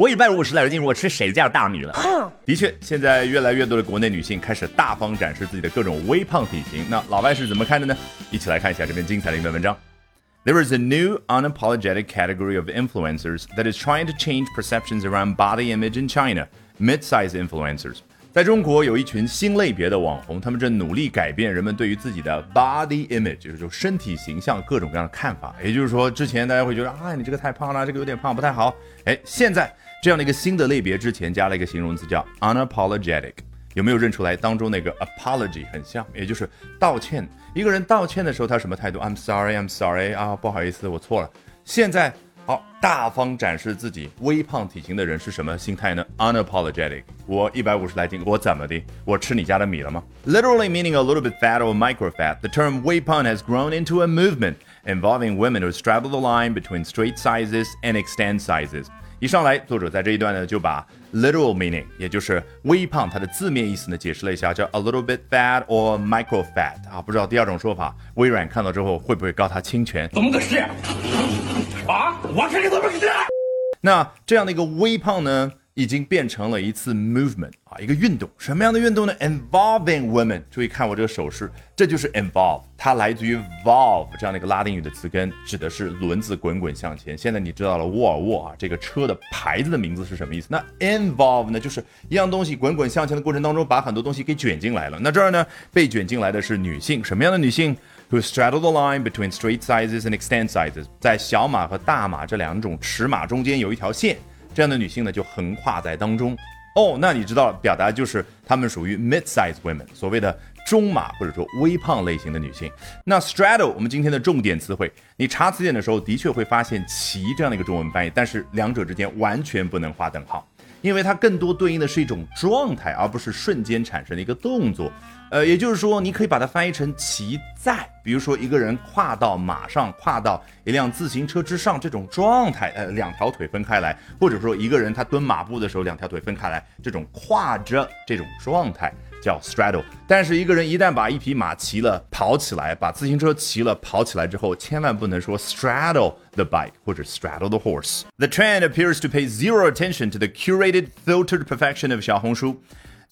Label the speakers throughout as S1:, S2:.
S1: 我一般五十来斤，我吃谁家的大米了？的确，现在越来越多的国内女性开始大方展示自己的各种微胖体型。那老外是怎么看的呢？一起来看一下这篇精彩的一篇文章。There is a new unapologetic category of influencers that is trying to change perceptions around body image in China. Mid-size influencers. 在中国有一群新类别的网红，他们正努力改变人们对于自己的 body image，就是说身体形象各种各样的看法。也就是说，之前大家会觉得啊，你这个太胖了，这个有点胖，不太好。哎，现在这样的一个新的类别之前加了一个形容词叫 unapologetic，有没有认出来？当中那个 apology 很像，也就是道歉。一个人道歉的时候，他什么态度？I'm sorry, I'm sorry 啊，不好意思，我错了。现在好，大方展示自己微胖体型的人是什么心态呢？unapologetic。我一百五十来斤，我怎么的？我吃你家的米了吗？Literally meaning a little bit fat or micro fat, the term 微胖 has grown into a movement involving women who straddle the line between straight sizes and extend sizes. 一上来，作者在这一段呢就把 literal meaning，也就是微胖它的字面意思呢解释了一下，叫 a little bit fat or micro fat 啊，不知道第二种说法，微软看到之后会不会告他侵权？
S2: 怎么个事啊？我看你怎么个事？
S1: 那这样的一个微胖呢？已经变成了一次 movement 啊，一个运动。什么样的运动呢？Involving women。注意看我这个手势，这就是 involve，它来自于 volve 这样的一个拉丁语的词根，指的是轮子滚滚向前。现在你知道了沃尔沃啊这个车的牌子的名字是什么意思？那 involve 呢，就是一样东西滚滚向前的过程当中，把很多东西给卷进来了。那这儿呢，被卷进来的是女性，什么样的女性？Who straddle the line between straight sizes and extend sizes，在小码和大码这两种尺码中间有一条线。这样的女性呢，就横跨在当中哦。那你知道，表达就是她们属于 mid-size women，所谓的中码或者说微胖类型的女性。那 straddle 我们今天的重点词汇，你查词典的时候的确会发现骑这样的一个中文翻译，但是两者之间完全不能划等号。因为它更多对应的是一种状态，而不是瞬间产生的一个动作。呃，也就是说，你可以把它翻译成骑在，比如说一个人跨到马上，跨到一辆自行车之上这种状态，呃，两条腿分开来，或者说一个人他蹲马步的时候，两条腿分开来，这种跨着这种状态。叫 straddle，但是一个人一旦把一匹马骑了跑起来，把自行车骑了跑起来之后，千万不能说 straddle the bike 或者 straddle the horse。The trend appears to pay zero attention to the curated, filtered perfection of 小红书。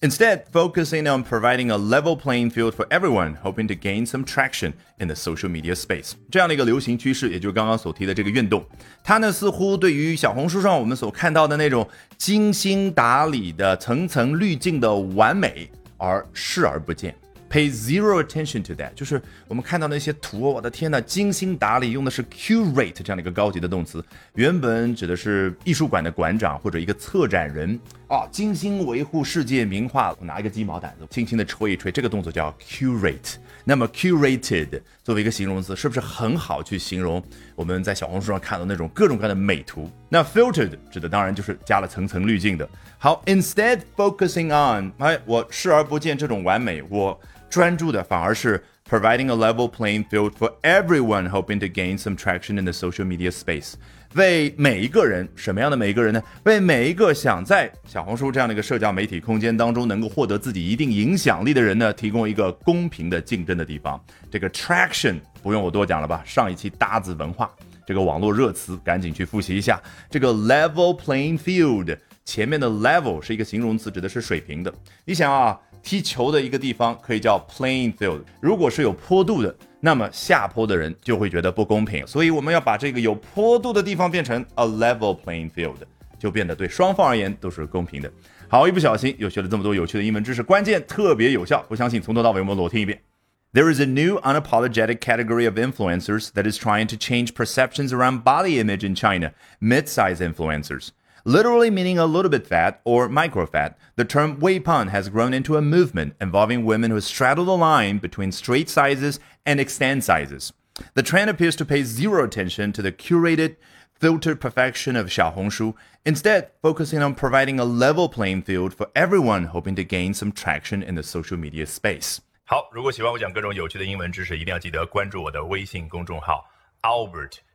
S1: Instead, focusing on providing a level playing field for everyone, hoping to gain some traction in the social media space，这样的一个流行趋势，也就是刚刚所提的这个运动，它呢似乎对于小红书上我们所看到的那种精心打理的、层层滤镜的完美。 而视而不见。，pay zero attention to that，就是我们看到那些图，我的天呐，精心打理，用的是 curate 这样的一个高级的动词，原本指的是艺术馆的馆长或者一个策展人啊，精心维护世界名画，我拿一个鸡毛掸子轻轻的吹一吹，这个动作叫 curate。那么 curated 作为一个形容词，是不是很好去形容我们在小红书上看到那种各种各样的美图？那 filtered 指的当然就是加了层层滤镜的。好，instead focusing on，哎，我视而不见这种完美，我专注的反而是 providing a level playing field for everyone hoping to gain some traction in the social media space。为每一个人，什么样的每一个人呢？为每一个想在小红书这样的一个社交媒体空间当中能够获得自己一定影响力的人呢，提供一个公平的竞争的地方。这个 traction 不用我多讲了吧？上一期搭子文化这个网络热词，赶紧去复习一下。这个 level playing field 前面的 level 是一个形容词，指的是水平的。你想啊，踢球的一个地方可以叫 playing field，如果是有坡度的。那么下坡的人就会觉得不公平，所以我们要把这个有坡度的地方变成 a level playing field，就变得对双方而言都是公平的。好，一不小心又学了这么多有趣的英文知识，关键特别有效，不相信从头到尾我们裸听一遍。There is a new unapologetic category of influencers that is trying to change perceptions around body image in China, mid-size influencers. Literally meaning a little bit fat or microfat, the term Weipan has grown into a movement involving women who straddle the line between straight sizes and extend sizes. The trend appears to pay zero attention to the curated, filtered perfection of Xiaohongshu, instead focusing on providing a level playing field for everyone hoping to gain some traction in the social media space. 好，如果喜欢我讲各种有趣的英文知识，一定要记得关注我的微信公众号 Albert